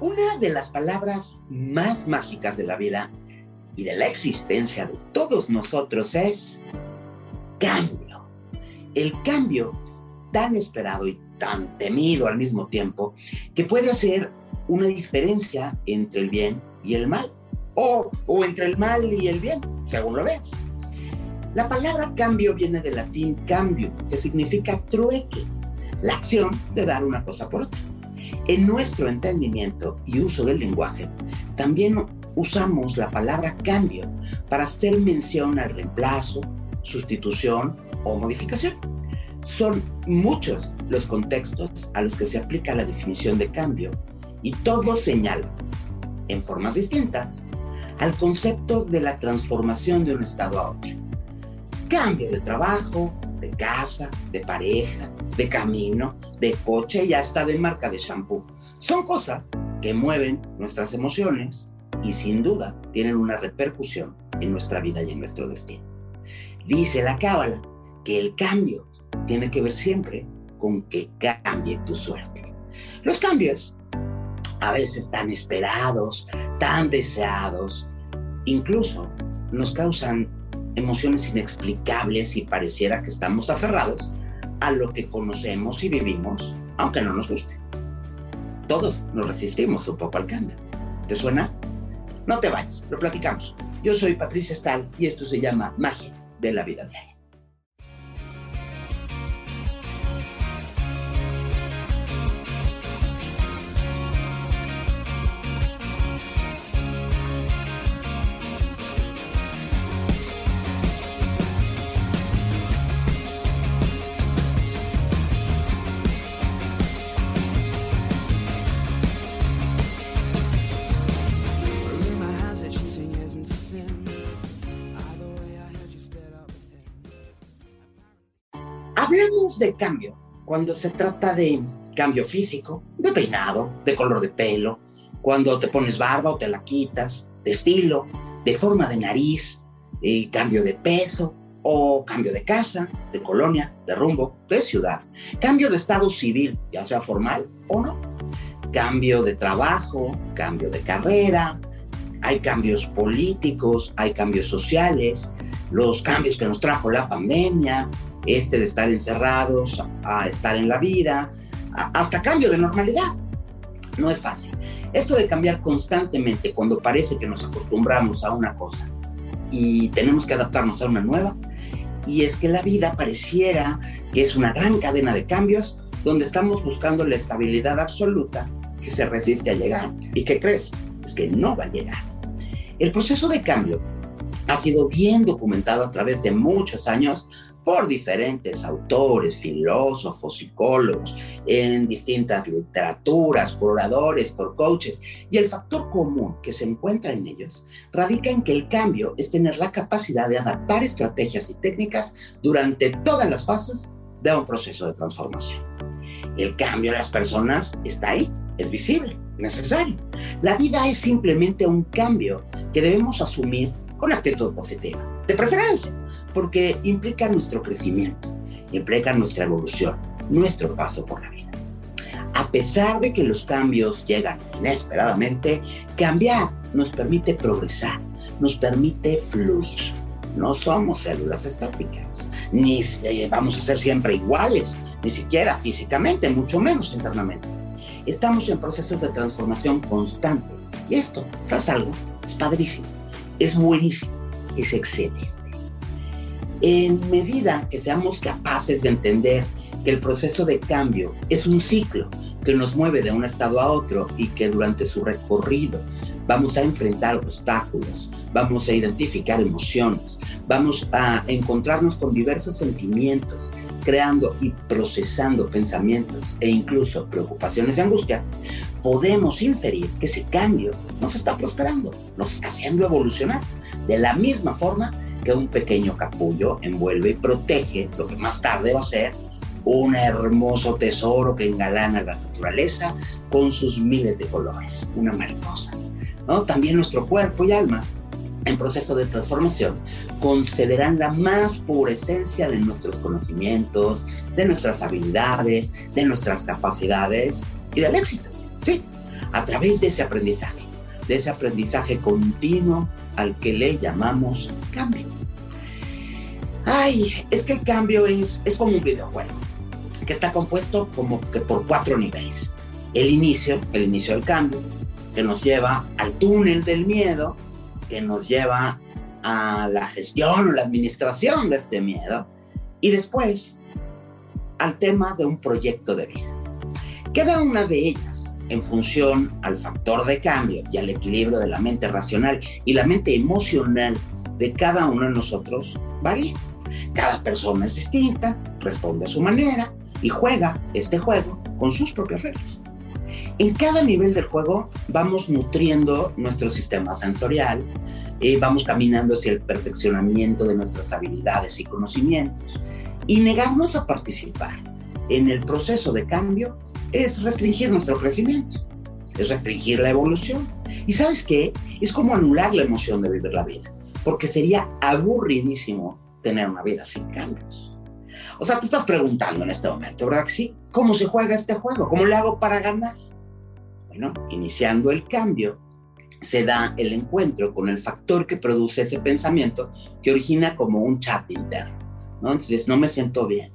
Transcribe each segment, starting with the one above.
Una de las palabras más mágicas de la vida y de la existencia de todos nosotros es cambio. El cambio tan esperado y tan temido al mismo tiempo que puede hacer una diferencia entre el bien y el mal, o, o entre el mal y el bien, según lo veas. La palabra cambio viene del latín cambio, que significa trueque, la acción de dar una cosa por otra. En nuestro entendimiento y uso del lenguaje, también usamos la palabra cambio para hacer mención al reemplazo, sustitución o modificación. Son muchos los contextos a los que se aplica la definición de cambio y todos señalan, en formas distintas, al concepto de la transformación de un estado a otro. Cambio de trabajo, de casa, de pareja, de camino, de coche y hasta de marca de shampoo. Son cosas que mueven nuestras emociones y sin duda tienen una repercusión en nuestra vida y en nuestro destino. Dice la cábala que el cambio tiene que ver siempre con que cambie tu suerte. Los cambios a veces tan esperados, tan deseados, incluso nos causan emociones inexplicables y pareciera que estamos aferrados a lo que conocemos y vivimos, aunque no nos guste. Todos nos resistimos un poco al cambio. ¿Te suena? No te vayas, lo platicamos. Yo soy Patricia Stahl y esto se llama Magia de la Vida Diaria. Hablamos de cambio. Cuando se trata de cambio físico, de peinado, de color de pelo, cuando te pones barba o te la quitas, de estilo, de forma de nariz, eh, cambio de peso o cambio de casa, de colonia, de rumbo, de ciudad, cambio de estado civil, ya sea formal o no, cambio de trabajo, cambio de carrera, hay cambios políticos, hay cambios sociales, los cambios que nos trajo la pandemia, este de estar encerrados a estar en la vida, hasta cambio de normalidad. No es fácil. Esto de cambiar constantemente cuando parece que nos acostumbramos a una cosa y tenemos que adaptarnos a una nueva, y es que la vida pareciera que es una gran cadena de cambios donde estamos buscando la estabilidad absoluta que se resiste a llegar. ¿Y qué crees? Es que no va a llegar. El proceso de cambio ha sido bien documentado a través de muchos años por diferentes autores, filósofos, psicólogos, en distintas literaturas, por oradores, por coaches. Y el factor común que se encuentra en ellos radica en que el cambio es tener la capacidad de adaptar estrategias y técnicas durante todas las fases de un proceso de transformación. El cambio de las personas está ahí, es visible, necesario. La vida es simplemente un cambio que debemos asumir con actitud positiva, de preferencia porque implica nuestro crecimiento, implica nuestra evolución, nuestro paso por la vida. A pesar de que los cambios llegan inesperadamente, cambiar nos permite progresar, nos permite fluir. No somos células estáticas, ni vamos a ser siempre iguales, ni siquiera físicamente, mucho menos internamente. Estamos en procesos de transformación constante. Y esto, ¿sabes algo? Es padrísimo, es buenísimo, es excelente en medida que seamos capaces de entender que el proceso de cambio es un ciclo que nos mueve de un estado a otro y que durante su recorrido vamos a enfrentar obstáculos, vamos a identificar emociones, vamos a encontrarnos con diversos sentimientos, creando y procesando pensamientos e incluso preocupaciones y angustia, podemos inferir que ese cambio nos está prosperando, nos está haciendo evolucionar. De la misma forma que un pequeño capullo envuelve y protege lo que más tarde va a ser un hermoso tesoro que engalana la naturaleza con sus miles de colores, una mariposa. ¿no? También nuestro cuerpo y alma, en proceso de transformación, concederán la más pura esencia de nuestros conocimientos, de nuestras habilidades, de nuestras capacidades y del éxito. Sí, a través de ese aprendizaje, de ese aprendizaje continuo al que le llamamos cambio. Ay, es que el cambio es, es como un videojuego, que está compuesto como que por cuatro niveles. El inicio, el inicio del cambio, que nos lleva al túnel del miedo, que nos lleva a la gestión o la administración de este miedo, y después al tema de un proyecto de vida. Cada una de ellas, en función al factor de cambio y al equilibrio de la mente racional y la mente emocional de cada uno de nosotros, varía. Cada persona es distinta, responde a su manera y juega este juego con sus propias reglas. En cada nivel del juego vamos nutriendo nuestro sistema sensorial, eh, vamos caminando hacia el perfeccionamiento de nuestras habilidades y conocimientos. Y negarnos a participar en el proceso de cambio es restringir nuestro crecimiento, es restringir la evolución. Y sabes qué? Es como anular la emoción de vivir la vida, porque sería aburridísimo tener una vida sin cambios. O sea, tú estás preguntando en este momento, ¿verdad sí? ¿Cómo se juega este juego? ¿Cómo le hago para ganar? Bueno, iniciando el cambio, se da el encuentro con el factor que produce ese pensamiento que origina como un chat interno, ¿no? Entonces, no me siento bien.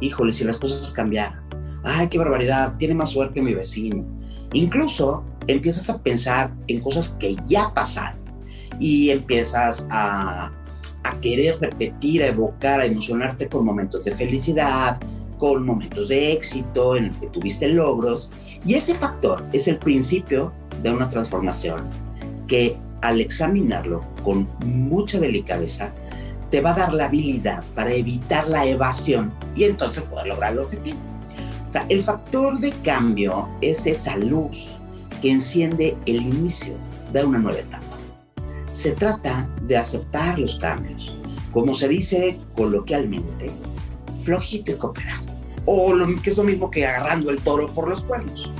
Híjole, si las cosas cambiaran. Ay, qué barbaridad, tiene más suerte mi vecino. Incluso empiezas a pensar en cosas que ya pasaron y empiezas a, a querer repetir, a evocar, a emocionarte con momentos de felicidad, con momentos de éxito en el que tuviste logros. Y ese factor es el principio de una transformación que al examinarlo con mucha delicadeza, te va a dar la habilidad para evitar la evasión y entonces poder lograr el objetivo. O sea, el factor de cambio es esa luz que enciende el inicio de una nueva etapa. Se trata de aceptar los cambios, como se dice coloquialmente, flojito y cooperando, o lo que es lo mismo que agarrando el toro por los cuernos.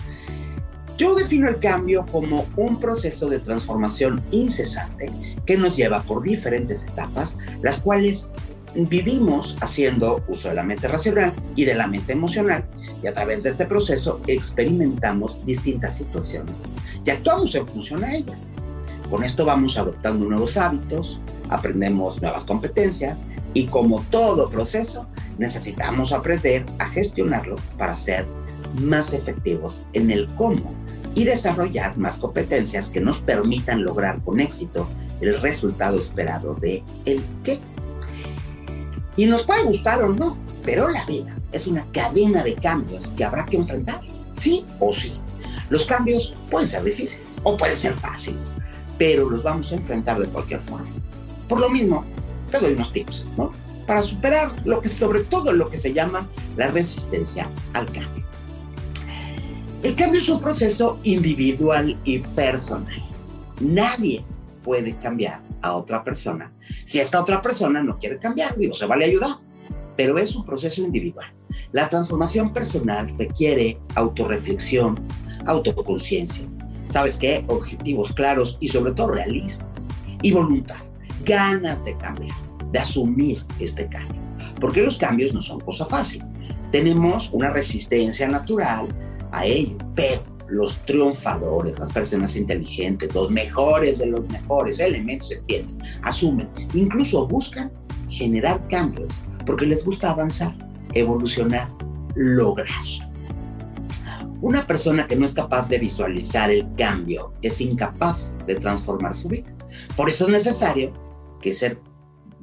Yo defino el cambio como un proceso de transformación incesante que nos lleva por diferentes etapas, las cuales vivimos haciendo uso de la mente racional y de la mente emocional y a través de este proceso experimentamos distintas situaciones y actuamos en función a ellas. Con esto vamos adoptando nuevos hábitos, aprendemos nuevas competencias y como todo proceso necesitamos aprender a gestionarlo para ser más efectivos en el cómo y desarrollar más competencias que nos permitan lograr con éxito el resultado esperado de el qué. Y nos puede gustar o no, pero la vida es una cadena de cambios que habrá que enfrentar, sí o sí. Los cambios pueden ser difíciles o pueden ser fáciles, pero los vamos a enfrentar de cualquier forma. Por lo mismo, te doy unos tips, ¿no? Para superar lo que sobre todo lo que se llama la resistencia al cambio. El cambio es un proceso individual y personal. Nadie puede cambiar a otra persona. Si esta otra persona no quiere cambiar, digo, se vale ayudar, pero es un proceso individual. La transformación personal requiere autorreflexión, autoconciencia. ¿Sabes qué? Objetivos claros y sobre todo realistas. Y voluntad, ganas de cambiar, de asumir este cambio. Porque los cambios no son cosa fácil. Tenemos una resistencia natural a ello, pero los triunfadores, las personas inteligentes, los mejores de los mejores elementos se entienden, asumen, incluso buscan generar cambios porque les gusta avanzar, evolucionar, lograr. Una persona que no es capaz de visualizar el cambio es incapaz de transformar su vida. Por eso es necesario que ser,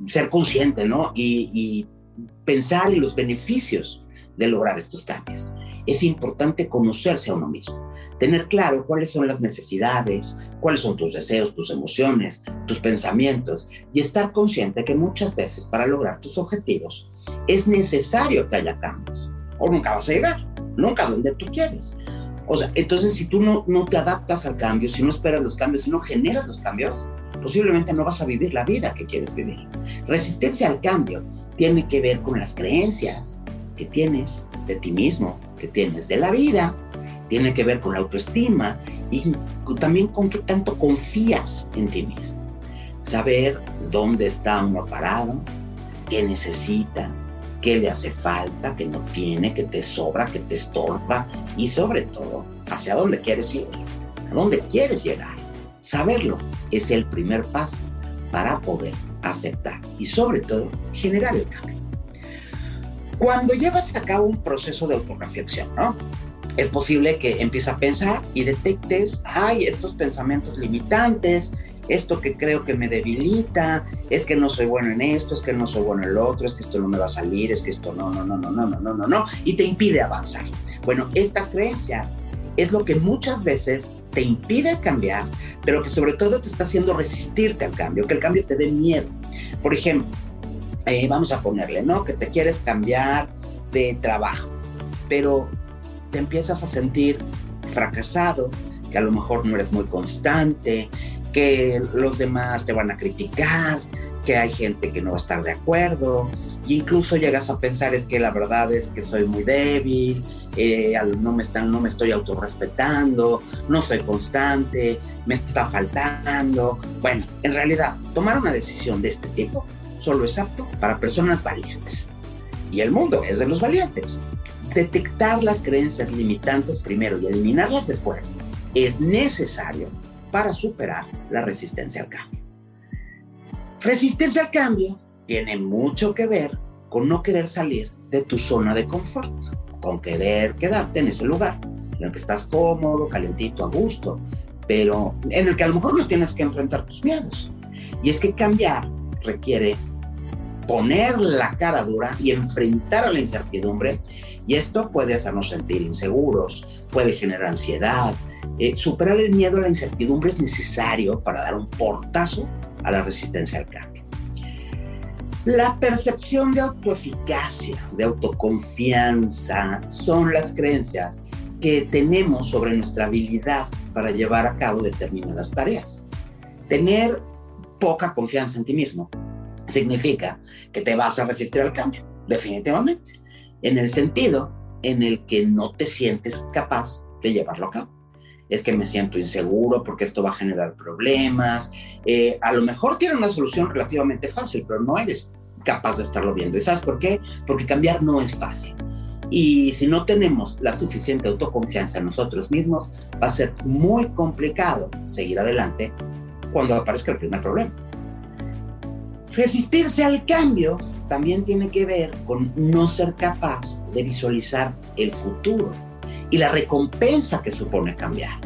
ser consciente, ¿no? Y, y pensar en los beneficios de lograr estos cambios es importante conocerse a uno mismo, tener claro cuáles son las necesidades, cuáles son tus deseos, tus emociones, tus pensamientos y estar consciente que muchas veces para lograr tus objetivos es necesario que haya cambios o nunca vas a llegar, nunca donde tú quieres. O sea, entonces si tú no, no te adaptas al cambio, si no esperas los cambios, si no generas los cambios, posiblemente no vas a vivir la vida que quieres vivir. Resistencia al cambio tiene que ver con las creencias que tienes de ti mismo, que tienes de la vida, tiene que ver con la autoestima y también con qué tanto confías en ti mismo. Saber dónde está uno parado, qué necesita, qué le hace falta, qué no tiene, qué te sobra, qué te estorba y sobre todo hacia dónde quieres ir. ¿A dónde quieres llegar? Saberlo es el primer paso para poder aceptar y sobre todo generar el cambio. Cuando llevas a cabo un proceso de autorreflexión, ¿no? Es posible que empieces a pensar y detectes, ay, estos pensamientos limitantes, esto que creo que me debilita, es que no soy bueno en esto, es que no soy bueno en lo otro, es que esto no me va a salir, es que esto no, no, no, no, no, no, no, no, no, y te impide avanzar. Bueno, estas creencias es lo que muchas veces te impide cambiar, pero que sobre todo te está haciendo resistirte al cambio, que el cambio te dé miedo. Por ejemplo, eh, vamos a ponerle, ¿no? Que te quieres cambiar de trabajo, pero te empiezas a sentir fracasado, que a lo mejor no eres muy constante, que los demás te van a criticar, que hay gente que no va a estar de acuerdo, e incluso llegas a pensar es que la verdad es que soy muy débil, eh, no, me están, no me estoy autorrespetando, no soy constante, me está faltando. Bueno, en realidad, tomar una decisión de este tipo solo es apto para personas valientes. Y el mundo es de los valientes. Detectar las creencias limitantes primero y eliminarlas después es necesario para superar la resistencia al cambio. Resistencia al cambio tiene mucho que ver con no querer salir de tu zona de confort, con querer quedarte en ese lugar en el que estás cómodo, calentito, a gusto, pero en el que a lo mejor no tienes que enfrentar tus miedos. Y es que cambiar requiere poner la cara dura y enfrentar a la incertidumbre, y esto puede hacernos sentir inseguros, puede generar ansiedad, eh, superar el miedo a la incertidumbre es necesario para dar un portazo a la resistencia al cambio. La percepción de autoeficacia, de autoconfianza, son las creencias que tenemos sobre nuestra habilidad para llevar a cabo determinadas tareas. Tener poca confianza en ti mismo significa que te vas a resistir al cambio, definitivamente, en el sentido en el que no te sientes capaz de llevarlo a cabo es que me siento inseguro porque esto va a generar problemas. Eh, a lo mejor tiene una solución relativamente fácil, pero no eres capaz de estarlo viendo. ¿Y sabes por qué? Porque cambiar no es fácil. Y si no tenemos la suficiente autoconfianza en nosotros mismos, va a ser muy complicado seguir adelante cuando aparezca el primer problema. Resistirse al cambio también tiene que ver con no ser capaz de visualizar el futuro y la recompensa que supone cambiar.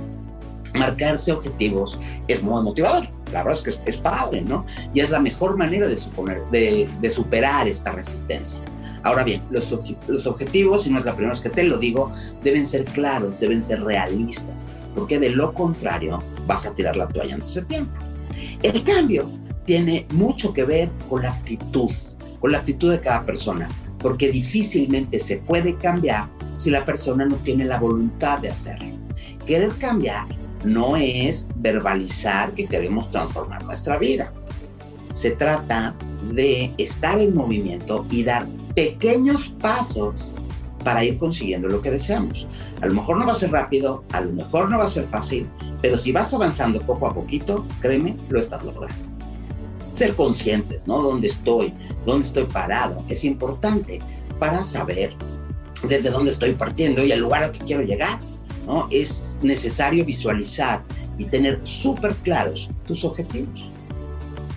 Marcarse objetivos es muy motivador, la verdad es que es, padre, ¿no? Y es la mejor manera de, suponer, de, superar esta resistencia. Ahora bien, los, objetivos, y no es la primera vez que te lo digo, deben ser claros, deben ser realistas, porque de lo contrario vas a tirar la toalla antes de tiempo. El cambio tiene mucho que ver con la actitud, con la actitud de cada persona, porque difícilmente se puede cambiar si la persona no tiene la voluntad de hacerlo. Querer cambiar no es verbalizar que queremos transformar nuestra vida. Se trata de estar en movimiento y dar pequeños pasos para ir consiguiendo lo que deseamos. A lo mejor no va a ser rápido, a lo mejor no va a ser fácil, pero si vas avanzando poco a poquito, créeme, lo estás logrando. Ser conscientes, ¿no? ¿Dónde estoy? ¿Dónde estoy parado? Es importante para saber desde dónde estoy partiendo y al lugar al que quiero llegar. ¿no? Es necesario visualizar y tener súper claros tus objetivos.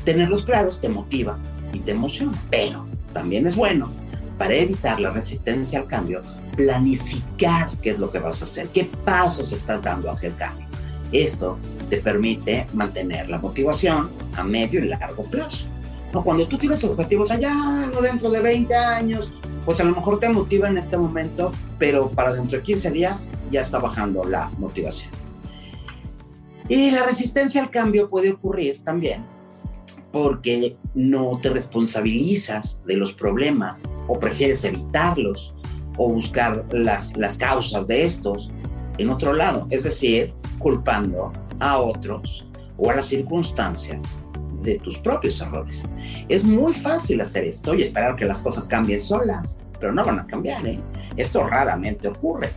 Tenerlos claros te motiva y te emociona, pero también es bueno para evitar la resistencia al cambio, planificar qué es lo que vas a hacer, qué pasos estás dando hacia el cambio. Esto te permite mantener la motivación a medio y largo plazo. ¿No? Cuando tú tienes objetivos allá, no dentro de 20 años, pues a lo mejor te motiva en este momento, pero para dentro de 15 días ya está bajando la motivación. Y la resistencia al cambio puede ocurrir también porque no te responsabilizas de los problemas o prefieres evitarlos o buscar las, las causas de estos en otro lado, es decir, culpando a otros o a las circunstancias de tus propios errores. Es muy fácil hacer esto y esperar que las cosas cambien solas, pero no van a cambiar. ¿eh? Esto raramente ocurre.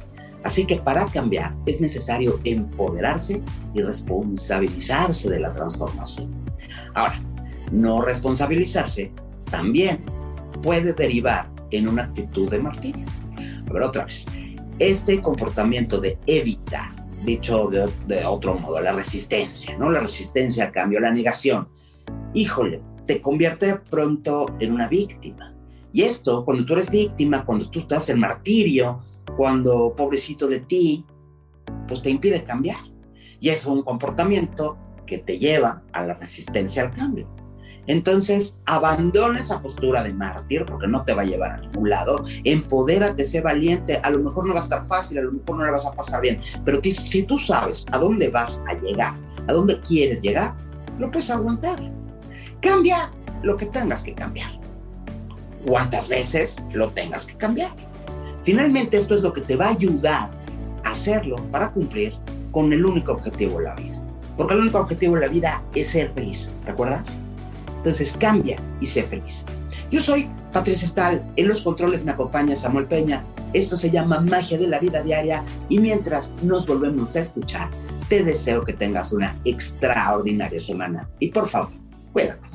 Así que para cambiar es necesario empoderarse y responsabilizarse de la transformación. Ahora, no responsabilizarse también puede derivar en una actitud de martirio. A ver, otra vez, este comportamiento de evitar dicho de, otro modo, la resistencia, ¿no? La resistencia al cambio, la negación. Híjole, te convierte pronto en una víctima. Y esto, cuando tú eres víctima, cuando tú estás en martirio, cuando pobrecito de ti, pues te impide cambiar. Y es un comportamiento que te lleva a la resistencia al cambio. Entonces, abandona esa postura de mártir porque no te va a llevar a ningún lado. Empodérate, sé valiente. A lo mejor no va a estar fácil, a lo mejor no la vas a pasar bien. Pero si tú sabes a dónde vas a llegar, a dónde quieres llegar, lo puedes aguantar. Cambia lo que tengas que cambiar. Cuántas veces lo tengas que cambiar. Finalmente, esto es lo que te va a ayudar a hacerlo para cumplir con el único objetivo de la vida. Porque el único objetivo de la vida es ser feliz. ¿Te acuerdas? Entonces cambia y sé feliz. Yo soy Patricia Stahl, en los controles me acompaña Samuel Peña. Esto se llama Magia de la Vida Diaria y mientras nos volvemos a escuchar, te deseo que tengas una extraordinaria semana y por favor, cuídate.